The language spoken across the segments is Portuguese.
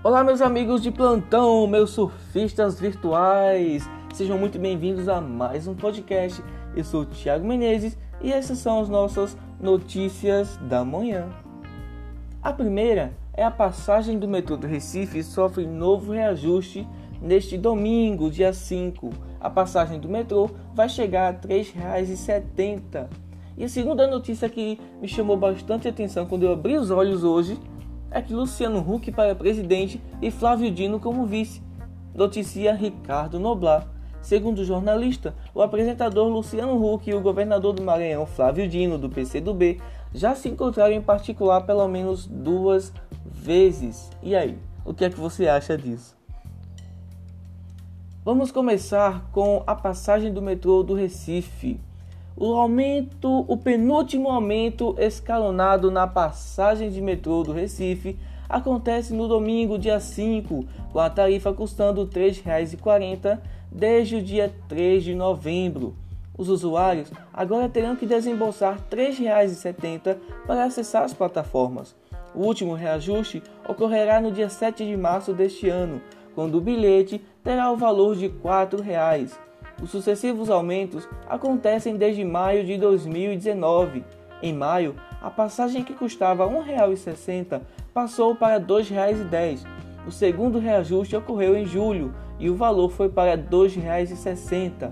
Olá, meus amigos de plantão, meus surfistas virtuais, sejam muito bem-vindos a mais um podcast. Eu sou o Thiago Menezes e essas são as nossas notícias da manhã. A primeira é a passagem do metrô do Recife sofre novo reajuste neste domingo, dia 5. A passagem do metrô vai chegar a R$ 3,70. E a segunda notícia que me chamou bastante atenção quando eu abri os olhos hoje é que Luciano Huck para presidente e Flávio Dino como vice, noticia Ricardo Noblar. Segundo o jornalista, o apresentador Luciano Huck e o governador do Maranhão, Flávio Dino, do PCdoB, já se encontraram em particular pelo menos duas vezes. E aí, o que é que você acha disso? Vamos começar com a passagem do metrô do Recife. O aumento, o penúltimo aumento escalonado na passagem de metrô do Recife acontece no domingo, dia 5, com a tarifa custando R$ 3,40 desde o dia 3 de novembro. Os usuários agora terão que desembolsar R$ 3,70 para acessar as plataformas. O último reajuste ocorrerá no dia 7 de março deste ano, quando o bilhete terá o valor de R$ 4,00. Os sucessivos aumentos acontecem desde maio de 2019. Em maio, a passagem que custava R$ 1,60 passou para R$ 2,10. O segundo reajuste ocorreu em julho e o valor foi para R$ 2,60.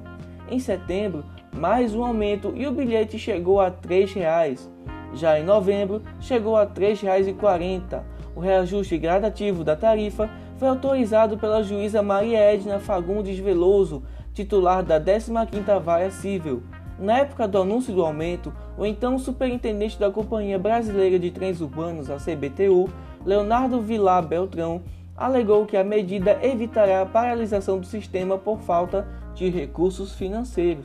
Em setembro, mais um aumento e o bilhete chegou a R$ 3,00. Já em novembro, chegou a R$ 3,40. O reajuste gradativo da tarifa foi autorizado pela juíza Maria Edna Fagundes Veloso titular da 15ª Vara Civil. Na época do anúncio do aumento, o então superintendente da Companhia Brasileira de Trens Urbanos, a CBTU, Leonardo Vilar Beltrão, alegou que a medida evitará a paralisação do sistema por falta de recursos financeiros.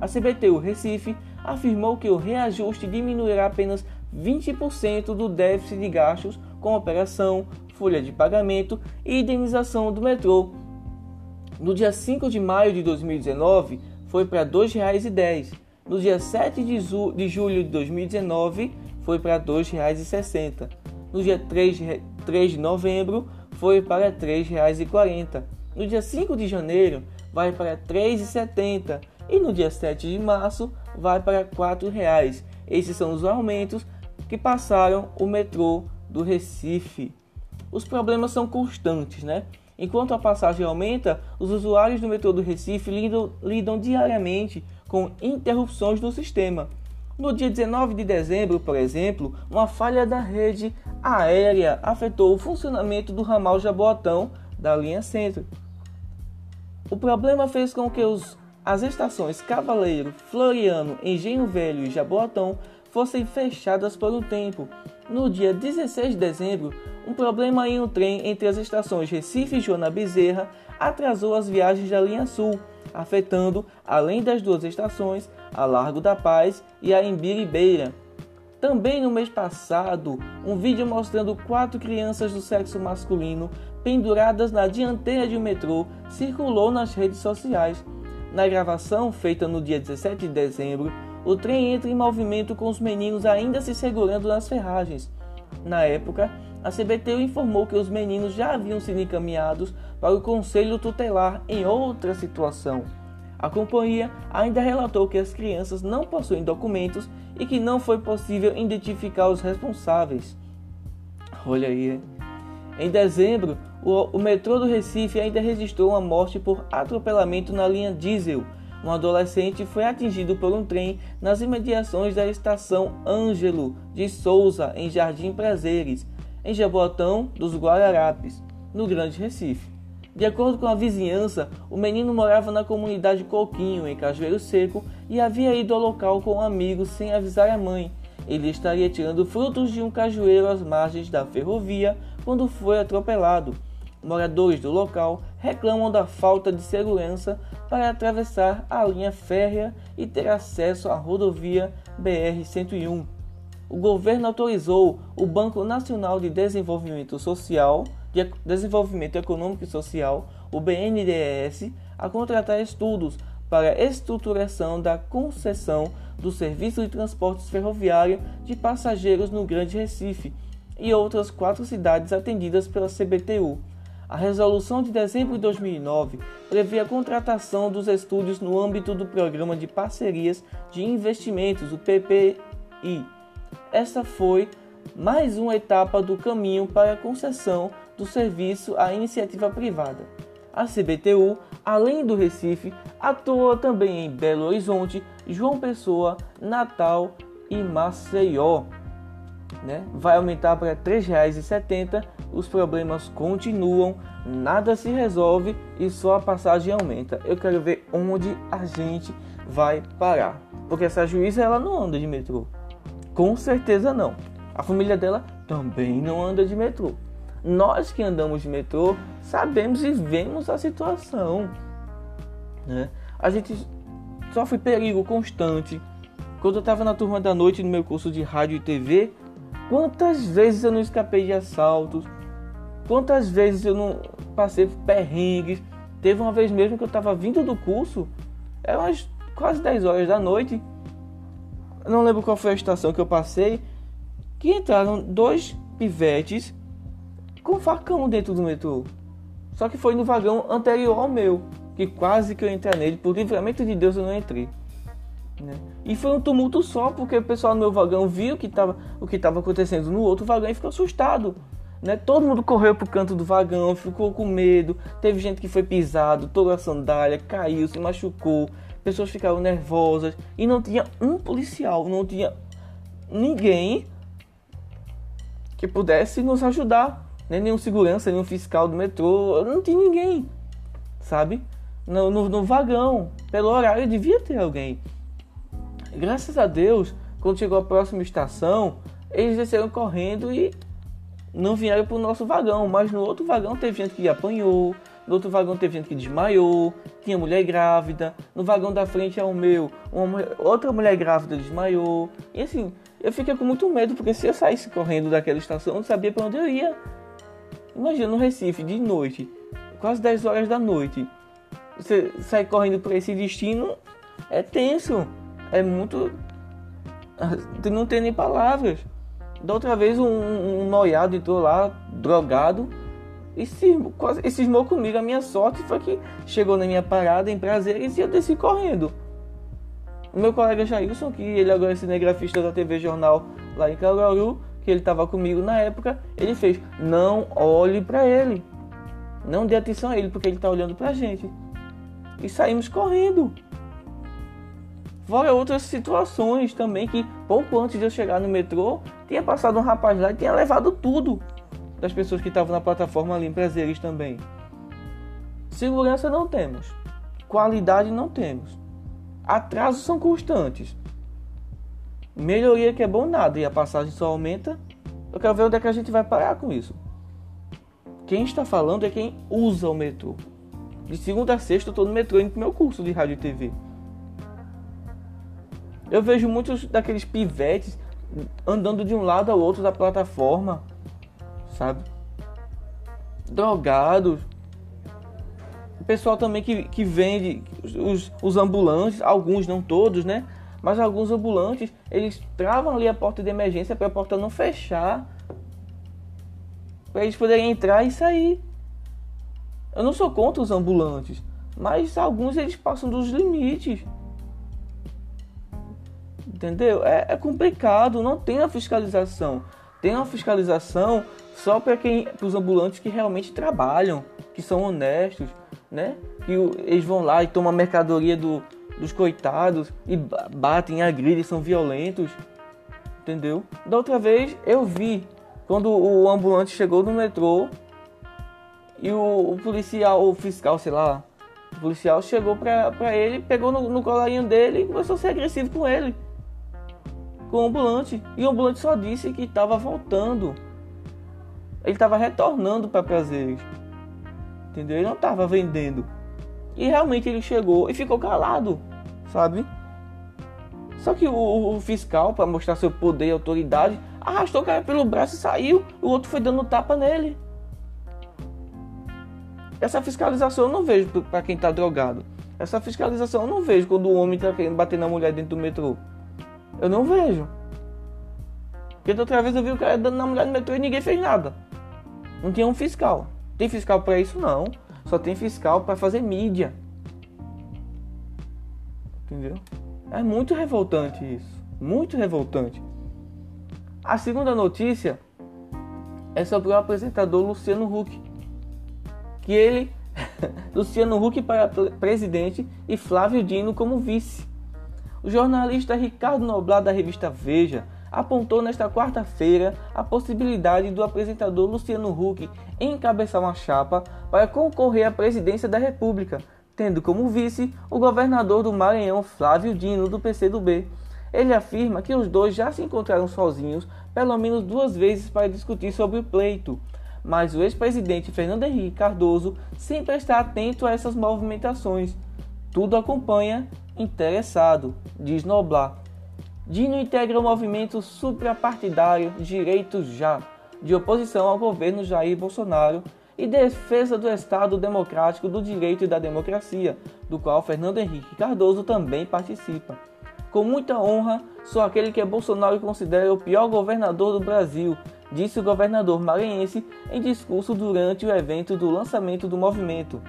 A CBTU Recife afirmou que o reajuste diminuirá apenas 20% do déficit de gastos com operação, folha de pagamento e indenização do metrô no dia 5 de maio de 2019, foi para R$ 2,10. No dia 7 de, de julho de 2019, foi para R$ 2,60. No dia 3, 3 de novembro, foi para R$ 3,40. No dia 5 de janeiro, vai para R$ 3,70. E no dia 7 de março, vai para R$ 4,00. Esses são os aumentos que passaram o metrô do Recife. Os problemas são constantes, né? Enquanto a passagem aumenta, os usuários do metrô do Recife lidam, lidam diariamente com interrupções no sistema. No dia 19 de dezembro, por exemplo, uma falha da rede aérea afetou o funcionamento do ramal Jaboatão da linha Centro. O problema fez com que os, as estações Cavaleiro, Floriano, Engenho Velho e Jaboatão fossem fechadas por um tempo. No dia 16 de dezembro, um problema em um trem entre as estações Recife e Joana Bezerra atrasou as viagens da linha Sul, afetando, além das duas estações, a Largo da Paz e a Embiribeira. Também no mês passado, um vídeo mostrando quatro crianças do sexo masculino penduradas na dianteira de um metrô circulou nas redes sociais. Na gravação, feita no dia 17 de dezembro, o trem entra em movimento com os meninos ainda se segurando nas ferragens. Na época, a CBTU informou que os meninos já haviam sido encaminhados para o Conselho Tutelar em outra situação. A companhia ainda relatou que as crianças não possuem documentos e que não foi possível identificar os responsáveis. Olha aí. Em dezembro, o, o metrô do Recife ainda registrou uma morte por atropelamento na linha diesel. Um adolescente foi atingido por um trem nas imediações da estação Ângelo de Souza, em Jardim Prazeres, em Jaboatão dos Guararapes, no Grande Recife. De acordo com a vizinhança, o menino morava na comunidade Coquinho, em Cajueiro Seco, e havia ido ao local com um amigo sem avisar a mãe. Ele estaria tirando frutos de um cajueiro às margens da ferrovia quando foi atropelado. Moradores do local reclamam da falta de segurança para atravessar a linha férrea e ter acesso à rodovia BR-101 o governo autorizou o Banco Nacional de Desenvolvimento Social, de Desenvolvimento Econômico e Social, o BNDES, a contratar estudos para a estruturação da concessão do serviço de transportes ferroviário de passageiros no Grande Recife. e outras quatro cidades atendidas pela CBTU. A resolução de dezembro de 2009 prevê a contratação dos estúdios no âmbito do Programa de Parcerias de Investimentos, o PPI. Esta foi mais uma etapa do caminho para a concessão do serviço à iniciativa privada. A CBTU, além do Recife, atua também em Belo Horizonte, João Pessoa, Natal e Maceió. Né? Vai aumentar para R$ 3,70. Os problemas continuam, nada se resolve e só a passagem aumenta. Eu quero ver onde a gente vai parar. Porque essa juíza ela não anda de metrô. Com certeza não. A família dela também não anda de metrô. Nós que andamos de metrô sabemos e vemos a situação. Né? A gente sofre perigo constante. Quando eu estava na turma da noite no meu curso de rádio e TV, quantas vezes eu não escapei de assaltos? Quantas vezes eu não passei perrengues? Teve uma vez mesmo que eu estava vindo do curso, eram quase 10 horas da noite. Não lembro qual foi a estação que eu passei que entraram dois pivetes com facão dentro do metrô. Só que foi no vagão anterior ao meu, que quase que eu entrei nele, por livramento de Deus eu não entrei. Né? E foi um tumulto só, porque o pessoal no meu vagão viu que tava, o que estava acontecendo no outro vagão e ficou assustado. Né? Todo mundo correu pro canto do vagão, ficou com medo. Teve gente que foi pisado, toda a sandália, caiu, se machucou. Pessoas ficaram nervosas e não tinha um policial, não tinha ninguém que pudesse nos ajudar. Nem nenhum segurança, nenhum fiscal do metrô, não tinha ninguém, sabe? No, no, no vagão, pelo horário devia ter alguém. Graças a Deus, quando chegou a próxima estação, eles desceram correndo e não vieram para o nosso vagão, mas no outro vagão teve gente que apanhou, no outro vagão teve gente que desmaiou, tinha mulher grávida, no vagão da frente é o meu, uma, outra mulher grávida desmaiou. E assim, eu fiquei com muito medo, porque se eu saísse correndo daquela estação, eu não sabia para onde eu ia. Imagina no Recife, de noite, quase 10 horas da noite. Você sair correndo para esse destino é tenso, é muito. Não tem nem palavras. Da outra vez, um, um noiado entrou lá, drogado, e cismou, comigo. A minha sorte foi que chegou na minha parada em prazeres e eu desci correndo. O meu colega Jailson, que ele agora é cinegrafista da TV Jornal lá em Caruaru, que ele estava comigo na época, ele fez: não olhe para ele, não dê atenção a ele, porque ele está olhando para a gente. E saímos correndo. Fora outras situações também que pouco antes de eu chegar no metrô, tinha passado um rapaz lá e tinha levado tudo das pessoas que estavam na plataforma ali prazeres também. Segurança não temos, qualidade não temos. Atrasos são constantes. Melhoria que é bom nada e a passagem só aumenta. Eu quero ver onde é que a gente vai parar com isso. Quem está falando é quem usa o metrô. De segunda a sexta eu estou no metrô indo pro meu curso de rádio e TV. Eu vejo muitos daqueles pivetes andando de um lado ao outro da plataforma, sabe? Drogados, o pessoal também que, que vende os, os ambulantes, alguns não todos, né? Mas alguns ambulantes, eles travam ali a porta de emergência para a porta não fechar. Para eles poderem entrar e sair. Eu não sou contra os ambulantes, mas alguns eles passam dos limites. Entendeu? É, é complicado, não tem a fiscalização. Tem uma fiscalização só para quem, os ambulantes que realmente trabalham, que são honestos, né? Que eles vão lá e tomam a mercadoria do, dos coitados e batem, agridem, são violentos, entendeu? Da outra vez eu vi quando o ambulante chegou no metrô e o, o policial, o fiscal, sei lá, o policial chegou pra, pra ele, pegou no, no colarinho dele e começou a ser agressivo com ele, com o ambulante. E o ambulante só disse que estava voltando, ele estava retornando para prazeres entendeu? Ele não estava vendendo. E realmente ele chegou e ficou calado, sabe? Só que o, o fiscal, para mostrar seu poder e autoridade, arrastou o cara pelo braço e saiu. O outro foi dando tapa nele. Essa fiscalização eu não vejo para quem está drogado. Essa fiscalização eu não vejo quando o homem está querendo bater na mulher dentro do metrô. Eu não vejo. Porque da outra vez eu vi o cara dando na mulher no metrô e ninguém fez nada. Não tinha um fiscal. Tem fiscal para isso? Não. Só tem fiscal para fazer mídia. Entendeu? É muito revoltante isso. Muito revoltante. A segunda notícia é sobre o apresentador Luciano Huck. Que ele, Luciano Huck para presidente e Flávio Dino como vice. O jornalista Ricardo Noblar da revista Veja apontou nesta quarta-feira a possibilidade do apresentador Luciano Huck encabeçar uma chapa para concorrer à presidência da República, tendo como vice o governador do Maranhão Flávio Dino do PCdoB. Ele afirma que os dois já se encontraram sozinhos pelo menos duas vezes para discutir sobre o pleito, mas o ex-presidente Fernando Henrique Cardoso sempre está atento a essas movimentações. Tudo acompanha interessado, diz Noblar. Dino integra o movimento suprapartidário Direito Já, de oposição ao governo Jair Bolsonaro e defesa do Estado Democrático do Direito e da Democracia, do qual Fernando Henrique Cardoso também participa. Com muita honra, sou aquele que Bolsonaro considera o pior governador do Brasil, disse o governador maranhense em discurso durante o evento do lançamento do movimento.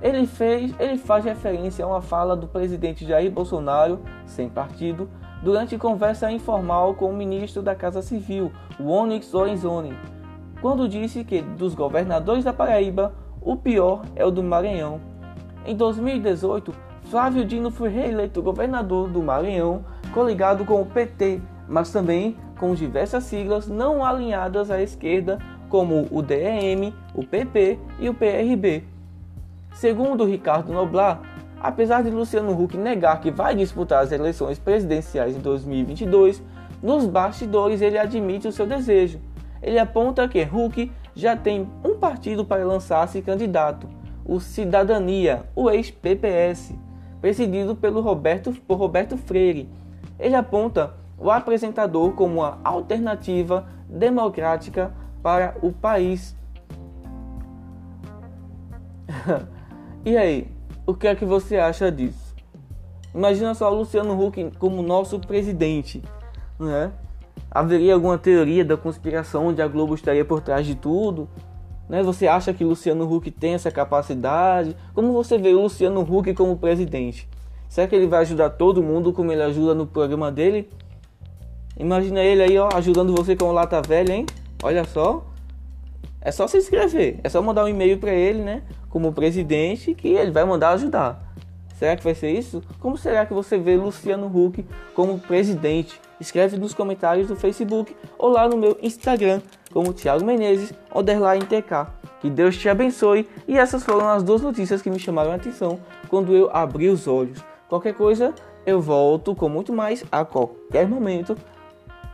Ele, fez, ele faz referência a uma fala do presidente Jair Bolsonaro, sem partido, durante conversa informal com o ministro da Casa Civil, Onyx Lorenzoni, quando disse que dos governadores da Paraíba, o pior é o do Maranhão. Em 2018, Flávio Dino foi reeleito governador do Maranhão, coligado com o PT, mas também com diversas siglas não alinhadas à esquerda, como o DEM, o PP e o PRB. Segundo Ricardo Noblar, Apesar de Luciano Huck negar que vai disputar as eleições presidenciais em 2022, nos bastidores ele admite o seu desejo. Ele aponta que Huck já tem um partido para lançar-se candidato, o Cidadania, o ex-PPS, presidido pelo Roberto, por Roberto Freire. Ele aponta o apresentador como uma alternativa democrática para o país. e aí? O que é que você acha disso? Imagina só Luciano Huck como nosso presidente, né? Haveria alguma teoria da conspiração onde a Globo estaria por trás de tudo? Né? Você acha que Luciano Huck tem essa capacidade? Como você vê o Luciano Huck como presidente? Será que ele vai ajudar todo mundo como ele ajuda no programa dele? Imagina ele aí, ó, ajudando você com Lata Velha, hein? Olha só. É só se inscrever, é só mandar um e-mail para ele, né? Como presidente, que ele vai mandar ajudar. Será que vai ser isso? Como será que você vê Luciano Huck como presidente? Escreve nos comentários do Facebook ou lá no meu Instagram, como Thiago Menezes, underline TK. Que Deus te abençoe. E essas foram as duas notícias que me chamaram a atenção quando eu abri os olhos. Qualquer coisa, eu volto com muito mais a qualquer momento,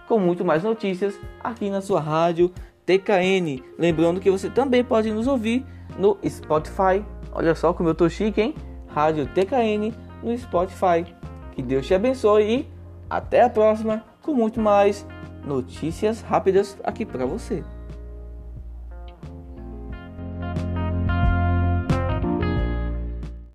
com muito mais notícias aqui na sua rádio TKN. Lembrando que você também pode nos ouvir no Spotify. Olha só como eu tô chique, hein? Rádio TKN no Spotify. Que Deus te abençoe e até a próxima com muito mais notícias rápidas aqui para você.